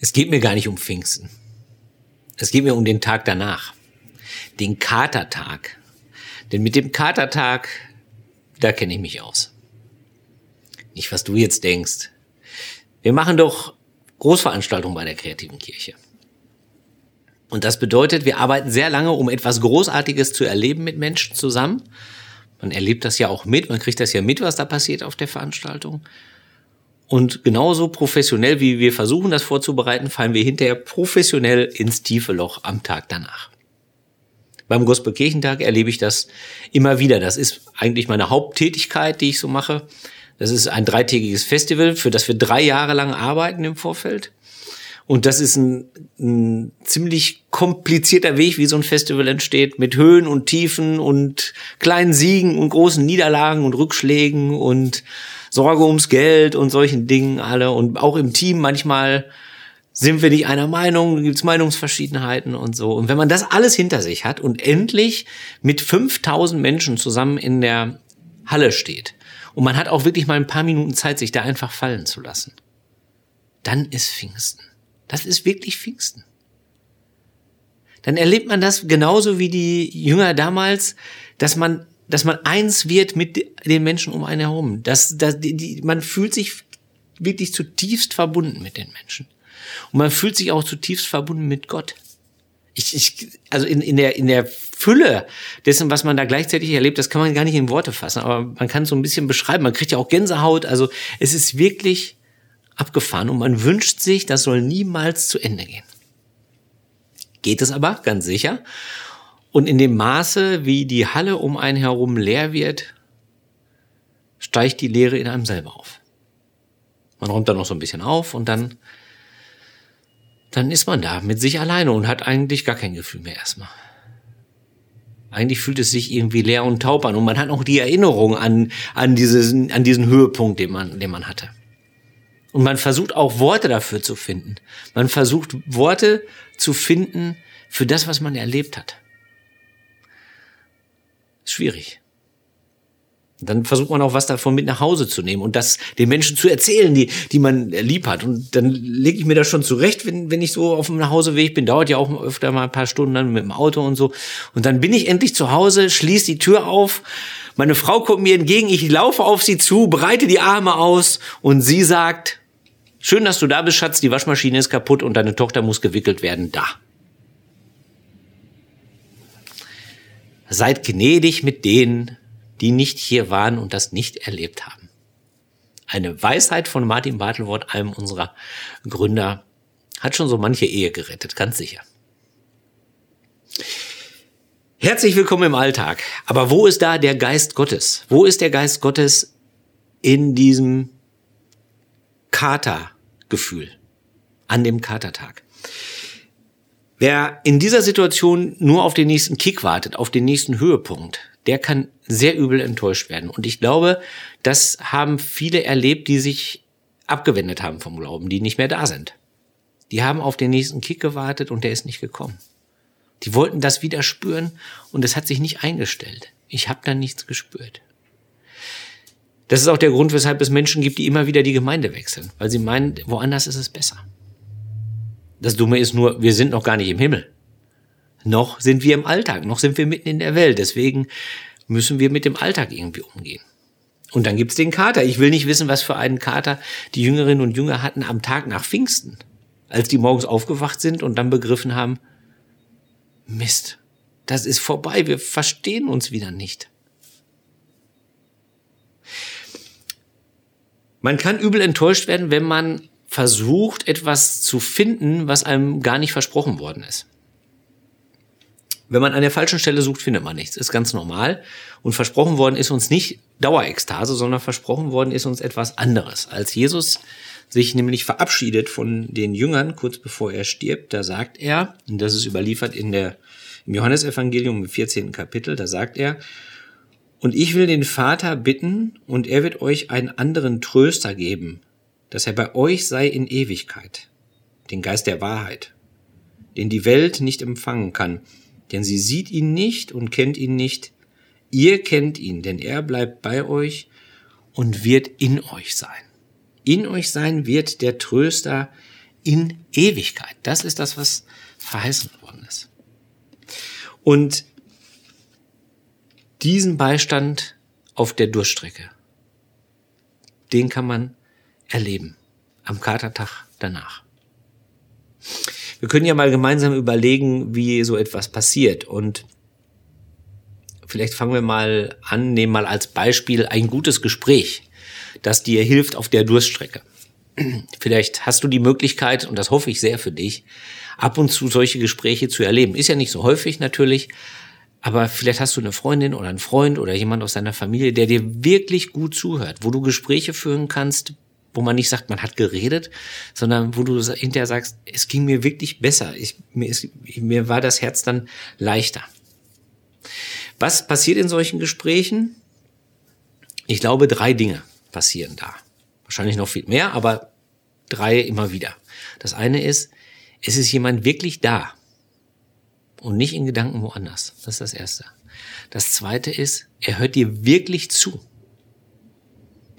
Es geht mir gar nicht um Pfingsten. Es geht mir um den Tag danach. Den Katertag. Denn mit dem Katertag, da kenne ich mich aus. Nicht, was du jetzt denkst. Wir machen doch Großveranstaltungen bei der kreativen Kirche. Und das bedeutet, wir arbeiten sehr lange, um etwas Großartiges zu erleben mit Menschen zusammen. Man erlebt das ja auch mit, man kriegt das ja mit, was da passiert auf der Veranstaltung. Und genauso professionell, wie wir versuchen, das vorzubereiten, fallen wir hinterher professionell ins tiefe Loch am Tag danach. Beim Gospelkirchentag erlebe ich das immer wieder. Das ist eigentlich meine Haupttätigkeit, die ich so mache. Das ist ein dreitägiges Festival, für das wir drei Jahre lang arbeiten im Vorfeld. Und das ist ein, ein ziemlich komplizierter Weg, wie so ein Festival entsteht, mit Höhen und Tiefen und kleinen Siegen und großen Niederlagen und Rückschlägen und Sorge ums Geld und solchen Dingen alle. Und auch im Team manchmal sind wir nicht einer Meinung, gibt es Meinungsverschiedenheiten und so. Und wenn man das alles hinter sich hat und endlich mit 5000 Menschen zusammen in der Halle steht und man hat auch wirklich mal ein paar Minuten Zeit, sich da einfach fallen zu lassen, dann ist Pfingsten. Das ist wirklich Pfingsten. Dann erlebt man das genauso wie die Jünger damals, dass man, dass man eins wird mit den Menschen um einen herum. Dass, dass die, die, man fühlt sich wirklich zutiefst verbunden mit den Menschen. Und man fühlt sich auch zutiefst verbunden mit Gott. Ich, ich, also in, in, der, in der Fülle dessen, was man da gleichzeitig erlebt, das kann man gar nicht in Worte fassen, aber man kann es so ein bisschen beschreiben. Man kriegt ja auch Gänsehaut. Also es ist wirklich abgefahren und man wünscht sich, das soll niemals zu Ende gehen. Geht es aber, ganz sicher. Und in dem Maße, wie die Halle um einen herum leer wird, steigt die Leere in einem selber auf. Man räumt dann noch so ein bisschen auf und dann dann ist man da mit sich alleine und hat eigentlich gar kein Gefühl mehr erstmal. Eigentlich fühlt es sich irgendwie leer und taub an und man hat auch die Erinnerung an, an, dieses, an diesen Höhepunkt, den man, den man hatte. Und man versucht auch Worte dafür zu finden. Man versucht Worte zu finden für das, was man erlebt hat. Schwierig dann versucht man auch was davon mit nach Hause zu nehmen und das den Menschen zu erzählen, die, die man lieb hat. Und dann lege ich mir das schon zurecht, wenn, wenn ich so auf dem Nachhauseweg bin. Dauert ja auch öfter mal ein paar Stunden dann mit dem Auto und so. Und dann bin ich endlich zu Hause, schließe die Tür auf. Meine Frau kommt mir entgegen, ich laufe auf sie zu, breite die Arme aus und sie sagt, schön, dass du da bist, Schatz, die Waschmaschine ist kaputt und deine Tochter muss gewickelt werden, da. Seid gnädig mit denen, die nicht hier waren und das nicht erlebt haben. Eine Weisheit von Martin Bartelwort, einem unserer Gründer, hat schon so manche Ehe gerettet, ganz sicher. Herzlich willkommen im Alltag. Aber wo ist da der Geist Gottes? Wo ist der Geist Gottes in diesem Katergefühl, an dem Katertag? Wer in dieser Situation nur auf den nächsten Kick wartet, auf den nächsten Höhepunkt, der kann sehr übel enttäuscht werden. Und ich glaube, das haben viele erlebt, die sich abgewendet haben vom Glauben, die nicht mehr da sind. Die haben auf den nächsten Kick gewartet und der ist nicht gekommen. Die wollten das wieder spüren und es hat sich nicht eingestellt. Ich habe da nichts gespürt. Das ist auch der Grund, weshalb es Menschen gibt, die immer wieder die Gemeinde wechseln, weil sie meinen, woanders ist es besser. Das Dumme ist nur, wir sind noch gar nicht im Himmel. Noch sind wir im Alltag, noch sind wir mitten in der Welt. Deswegen müssen wir mit dem Alltag irgendwie umgehen. Und dann gibt's den Kater. Ich will nicht wissen, was für einen Kater die Jüngerinnen und Jünger hatten am Tag nach Pfingsten, als die morgens aufgewacht sind und dann begriffen haben, Mist, das ist vorbei, wir verstehen uns wieder nicht. Man kann übel enttäuscht werden, wenn man versucht, etwas zu finden, was einem gar nicht versprochen worden ist. Wenn man an der falschen Stelle sucht, findet man nichts. Ist ganz normal. Und versprochen worden ist uns nicht Dauerekstase, sondern versprochen worden ist uns etwas anderes. Als Jesus sich nämlich verabschiedet von den Jüngern kurz bevor er stirbt, da sagt er, und das ist überliefert in der, im Johannesevangelium im 14. Kapitel, da sagt er, und ich will den Vater bitten, und er wird euch einen anderen Tröster geben, dass er bei euch sei in Ewigkeit, den Geist der Wahrheit, den die Welt nicht empfangen kann, denn sie sieht ihn nicht und kennt ihn nicht. Ihr kennt ihn, denn er bleibt bei euch und wird in euch sein. In euch sein wird der Tröster, in Ewigkeit. Das ist das, was verheißen worden ist. Und diesen Beistand auf der Durststrecke, den kann man erleben am Katertag danach. Wir können ja mal gemeinsam überlegen, wie so etwas passiert und vielleicht fangen wir mal an, nehmen mal als Beispiel ein gutes Gespräch, das dir hilft auf der Durststrecke. Vielleicht hast du die Möglichkeit, und das hoffe ich sehr für dich, ab und zu solche Gespräche zu erleben. Ist ja nicht so häufig natürlich, aber vielleicht hast du eine Freundin oder einen Freund oder jemand aus deiner Familie, der dir wirklich gut zuhört, wo du Gespräche führen kannst, wo man nicht sagt, man hat geredet, sondern wo du hinterher sagst, es ging mir wirklich besser. Ich, mir, ist, mir war das Herz dann leichter. Was passiert in solchen Gesprächen? Ich glaube, drei Dinge passieren da. Wahrscheinlich noch viel mehr, aber drei immer wieder. Das eine ist, es ist jemand wirklich da und nicht in Gedanken woanders. Das ist das Erste. Das Zweite ist, er hört dir wirklich zu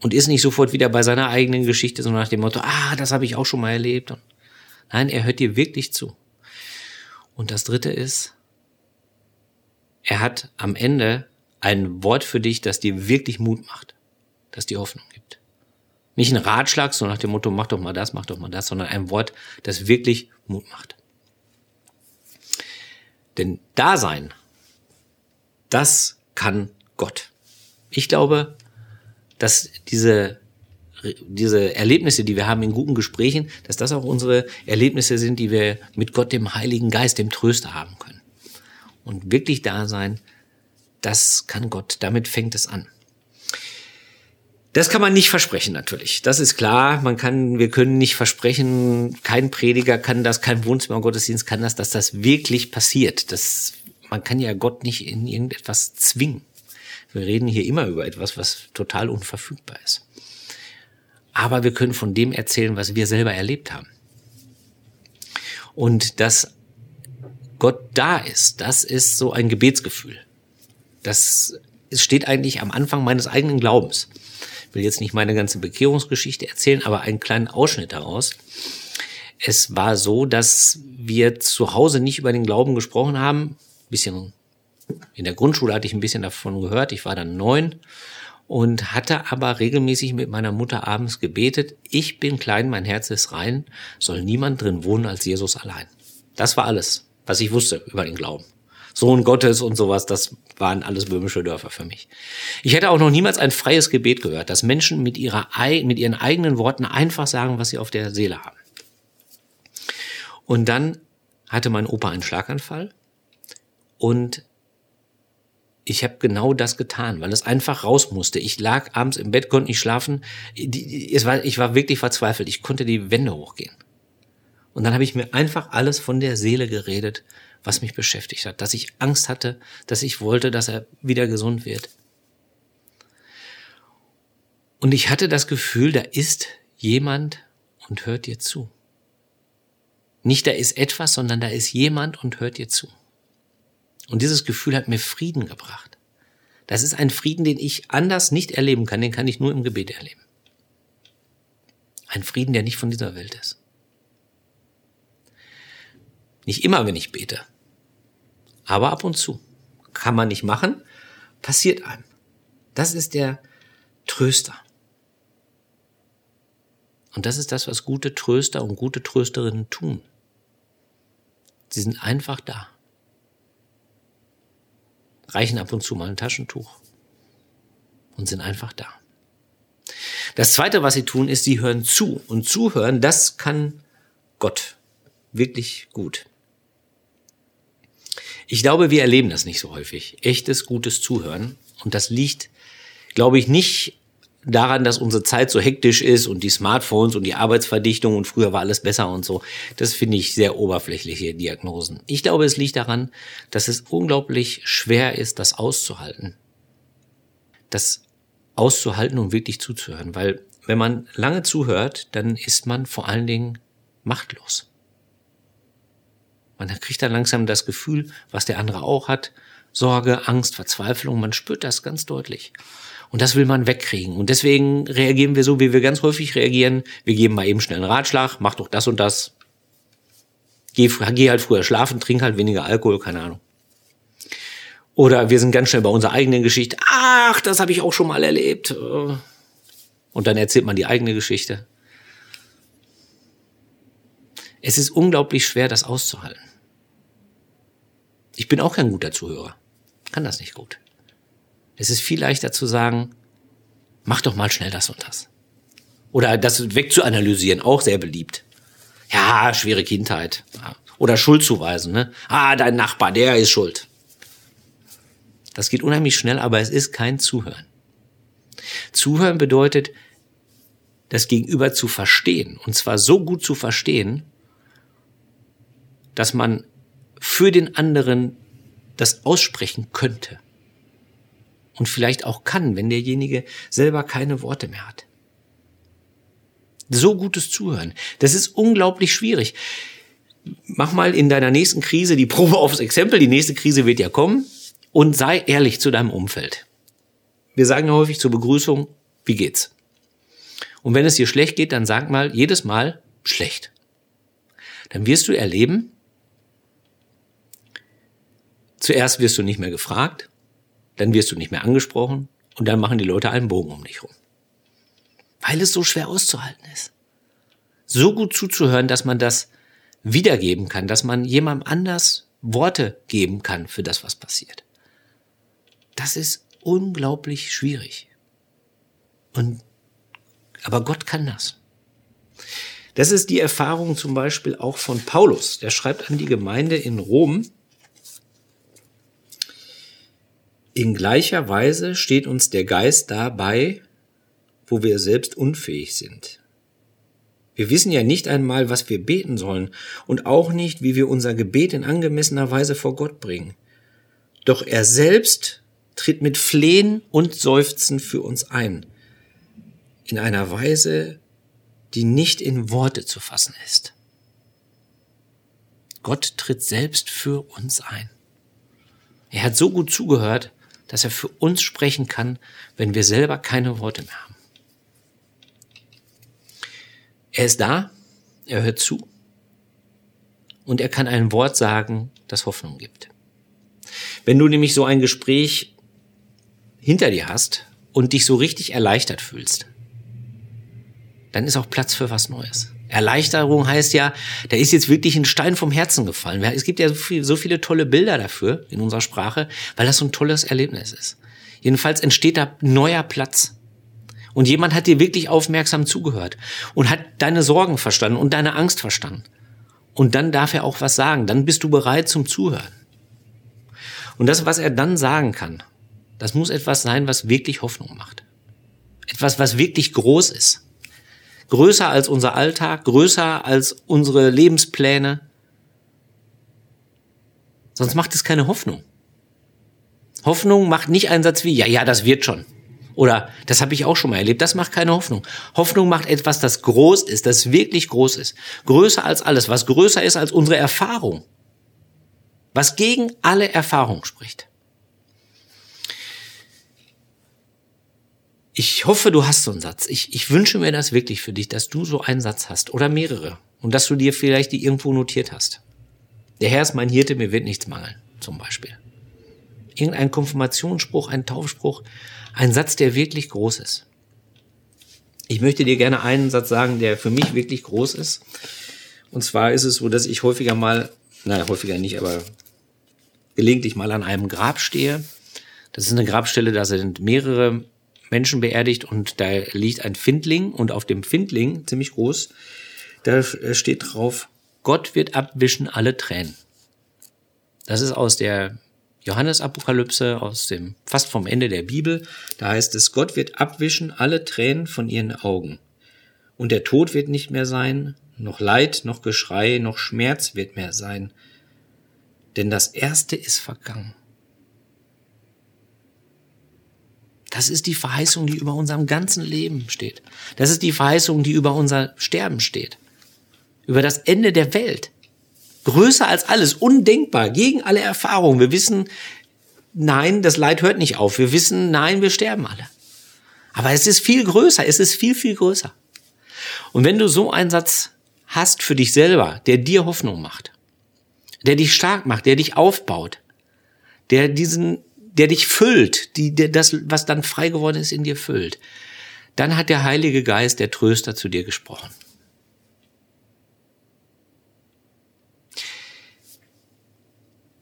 und ist nicht sofort wieder bei seiner eigenen Geschichte, so nach dem Motto, ah, das habe ich auch schon mal erlebt. Nein, er hört dir wirklich zu. Und das Dritte ist, er hat am Ende ein Wort für dich, das dir wirklich Mut macht, das dir Hoffnung gibt. Nicht ein Ratschlag, so nach dem Motto, mach doch mal das, mach doch mal das, sondern ein Wort, das wirklich Mut macht. Denn Dasein, das kann Gott. Ich glaube, dass diese diese Erlebnisse, die wir haben in guten Gesprächen, dass das auch unsere Erlebnisse sind, die wir mit Gott, dem Heiligen Geist, dem Tröster haben können. Und wirklich da sein, das kann Gott. Damit fängt es an. Das kann man nicht versprechen natürlich. Das ist klar. Man kann, wir können nicht versprechen, kein Prediger kann das, kein Wohnzimmer Gottesdienst kann das, dass das wirklich passiert. Das, man kann ja Gott nicht in irgendetwas zwingen. Wir reden hier immer über etwas, was total unverfügbar ist. Aber wir können von dem erzählen, was wir selber erlebt haben. Und dass Gott da ist, das ist so ein Gebetsgefühl. Das steht eigentlich am Anfang meines eigenen Glaubens will jetzt nicht meine ganze Bekehrungsgeschichte erzählen, aber einen kleinen Ausschnitt daraus. Es war so, dass wir zu Hause nicht über den Glauben gesprochen haben. Bisschen in der Grundschule hatte ich ein bisschen davon gehört. Ich war dann neun und hatte aber regelmäßig mit meiner Mutter abends gebetet. Ich bin klein, mein Herz ist rein, soll niemand drin wohnen als Jesus allein. Das war alles, was ich wusste über den Glauben. Sohn Gottes und sowas, das waren alles böhmische Dörfer für mich. Ich hätte auch noch niemals ein freies Gebet gehört, dass Menschen mit, ihrer, mit ihren eigenen Worten einfach sagen, was sie auf der Seele haben. Und dann hatte mein Opa einen Schlaganfall und ich habe genau das getan, weil es einfach raus musste. Ich lag abends im Bett, konnte nicht schlafen. Es war, ich war wirklich verzweifelt. Ich konnte die Wände hochgehen. Und dann habe ich mir einfach alles von der Seele geredet was mich beschäftigt hat, dass ich Angst hatte, dass ich wollte, dass er wieder gesund wird. Und ich hatte das Gefühl, da ist jemand und hört dir zu. Nicht da ist etwas, sondern da ist jemand und hört dir zu. Und dieses Gefühl hat mir Frieden gebracht. Das ist ein Frieden, den ich anders nicht erleben kann, den kann ich nur im Gebet erleben. Ein Frieden, der nicht von dieser Welt ist. Nicht immer, wenn ich bete. Aber ab und zu. Kann man nicht machen, passiert einem. Das ist der Tröster. Und das ist das, was gute Tröster und gute Trösterinnen tun. Sie sind einfach da. Reichen ab und zu mal ein Taschentuch und sind einfach da. Das zweite, was sie tun, ist, sie hören zu. Und zuhören, das kann Gott wirklich gut. Ich glaube, wir erleben das nicht so häufig. Echtes, gutes Zuhören. Und das liegt, glaube ich, nicht daran, dass unsere Zeit so hektisch ist und die Smartphones und die Arbeitsverdichtung und früher war alles besser und so. Das finde ich sehr oberflächliche Diagnosen. Ich glaube, es liegt daran, dass es unglaublich schwer ist, das auszuhalten. Das auszuhalten und wirklich zuzuhören. Weil wenn man lange zuhört, dann ist man vor allen Dingen machtlos. Man kriegt dann langsam das Gefühl, was der andere auch hat. Sorge, Angst, Verzweiflung, man spürt das ganz deutlich. Und das will man wegkriegen. Und deswegen reagieren wir so, wie wir ganz häufig reagieren. Wir geben mal eben schnell einen Ratschlag, mach doch das und das, Geh, geh halt früher schlafen, trink halt weniger Alkohol, keine Ahnung. Oder wir sind ganz schnell bei unserer eigenen Geschichte. Ach, das habe ich auch schon mal erlebt. Und dann erzählt man die eigene Geschichte. Es ist unglaublich schwer, das auszuhalten. Ich bin auch kein guter Zuhörer. Kann das nicht gut. Es ist viel leichter zu sagen, mach doch mal schnell das und das. Oder das wegzuanalysieren, auch sehr beliebt. Ja, schwere Kindheit. Oder Schuld zuweisen. Ne? Ah, dein Nachbar, der ist schuld. Das geht unheimlich schnell, aber es ist kein Zuhören. Zuhören bedeutet, das Gegenüber zu verstehen. Und zwar so gut zu verstehen, dass man für den anderen das aussprechen könnte. Und vielleicht auch kann, wenn derjenige selber keine Worte mehr hat. So gutes Zuhören. Das ist unglaublich schwierig. Mach mal in deiner nächsten Krise die Probe aufs Exempel. Die nächste Krise wird ja kommen. Und sei ehrlich zu deinem Umfeld. Wir sagen ja häufig zur Begrüßung, wie geht's? Und wenn es dir schlecht geht, dann sag mal jedes Mal schlecht. Dann wirst du erleben, zuerst wirst du nicht mehr gefragt, dann wirst du nicht mehr angesprochen und dann machen die Leute einen Bogen um dich rum weil es so schwer auszuhalten ist. So gut zuzuhören, dass man das wiedergeben kann, dass man jemandem anders Worte geben kann für das, was passiert. Das ist unglaublich schwierig. Und, aber Gott kann das. Das ist die Erfahrung zum Beispiel auch von Paulus. Der schreibt an die Gemeinde in Rom, in gleicher Weise steht uns der Geist dabei, wo wir selbst unfähig sind. Wir wissen ja nicht einmal, was wir beten sollen und auch nicht, wie wir unser Gebet in angemessener Weise vor Gott bringen. Doch er selbst tritt mit Flehen und Seufzen für uns ein, in einer Weise, die nicht in Worte zu fassen ist. Gott tritt selbst für uns ein. Er hat so gut zugehört, dass er für uns sprechen kann, wenn wir selber keine Worte mehr haben. Er ist da, er hört zu und er kann ein Wort sagen, das Hoffnung gibt. Wenn du nämlich so ein Gespräch hinter dir hast und dich so richtig erleichtert fühlst, dann ist auch Platz für was Neues. Erleichterung heißt ja, da ist jetzt wirklich ein Stein vom Herzen gefallen. Es gibt ja so, viel, so viele tolle Bilder dafür in unserer Sprache, weil das so ein tolles Erlebnis ist. Jedenfalls entsteht da neuer Platz. Und jemand hat dir wirklich aufmerksam zugehört und hat deine Sorgen verstanden und deine Angst verstanden. Und dann darf er auch was sagen. Dann bist du bereit zum Zuhören. Und das, was er dann sagen kann, das muss etwas sein, was wirklich Hoffnung macht. Etwas, was wirklich groß ist. Größer als unser Alltag, größer als unsere Lebenspläne. Sonst macht es keine Hoffnung. Hoffnung macht nicht einen Satz wie, ja, ja, das wird schon. Oder das habe ich auch schon mal erlebt. Das macht keine Hoffnung. Hoffnung macht etwas, das groß ist, das wirklich groß ist. Größer als alles, was größer ist als unsere Erfahrung. Was gegen alle Erfahrung spricht. Ich hoffe, du hast so einen Satz. Ich, ich wünsche mir das wirklich für dich, dass du so einen Satz hast oder mehrere und dass du dir vielleicht die irgendwo notiert hast. Der Herr ist mein Hirte, mir wird nichts mangeln, zum Beispiel. Irgendein Konfirmationsspruch, ein Taufspruch, ein Satz, der wirklich groß ist. Ich möchte dir gerne einen Satz sagen, der für mich wirklich groß ist. Und zwar ist es so, dass ich häufiger mal, naja, häufiger nicht, aber gelegentlich mal an einem Grab stehe. Das ist eine Grabstelle, da sind mehrere Menschen beerdigt und da liegt ein Findling und auf dem Findling, ziemlich groß, da steht drauf, Gott wird abwischen alle Tränen. Das ist aus der Johannesapokalypse aus dem fast vom Ende der Bibel. Da heißt es, Gott wird abwischen alle Tränen von ihren Augen. Und der Tod wird nicht mehr sein, noch Leid, noch Geschrei, noch Schmerz wird mehr sein. Denn das Erste ist vergangen. Das ist die Verheißung, die über unserem ganzen Leben steht. Das ist die Verheißung, die über unser Sterben steht. Über das Ende der Welt größer als alles, undenkbar, gegen alle Erfahrungen. Wir wissen, nein, das Leid hört nicht auf. Wir wissen, nein, wir sterben alle. Aber es ist viel größer, es ist viel, viel größer. Und wenn du so einen Satz hast für dich selber, der dir Hoffnung macht, der dich stark macht, der dich aufbaut, der diesen, der dich füllt, die, der das, was dann frei geworden ist, in dir füllt. Dann hat der Heilige Geist, der Tröster, zu dir gesprochen.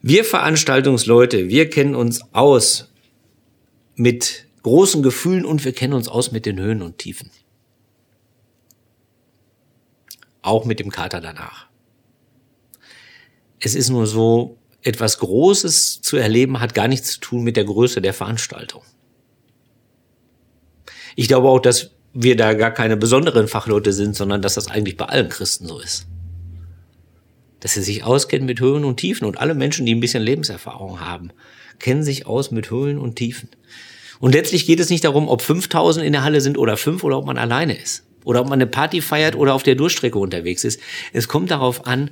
Wir Veranstaltungsleute, wir kennen uns aus mit großen Gefühlen und wir kennen uns aus mit den Höhen und Tiefen. Auch mit dem Kater danach. Es ist nur so, etwas Großes zu erleben hat gar nichts zu tun mit der Größe der Veranstaltung. Ich glaube auch, dass wir da gar keine besonderen Fachleute sind, sondern dass das eigentlich bei allen Christen so ist. Dass sie sich auskennen mit Höhen und Tiefen und alle Menschen, die ein bisschen Lebenserfahrung haben, kennen sich aus mit Höhen und Tiefen. Und letztlich geht es nicht darum, ob 5000 in der Halle sind oder fünf oder ob man alleine ist. Oder ob man eine Party feiert oder auf der Durchstrecke unterwegs ist. Es kommt darauf an,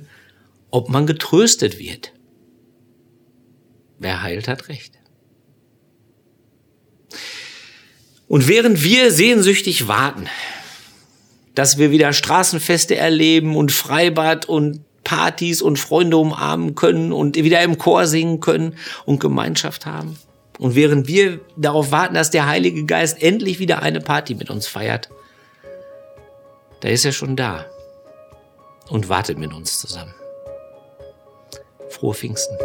ob man getröstet wird. Wer heilt, hat Recht. Und während wir sehnsüchtig warten, dass wir wieder Straßenfeste erleben und Freibad und Partys und Freunde umarmen können und wieder im Chor singen können und Gemeinschaft haben. Und während wir darauf warten, dass der Heilige Geist endlich wieder eine Party mit uns feiert, da ist er schon da und wartet mit uns zusammen. Frohe Pfingsten.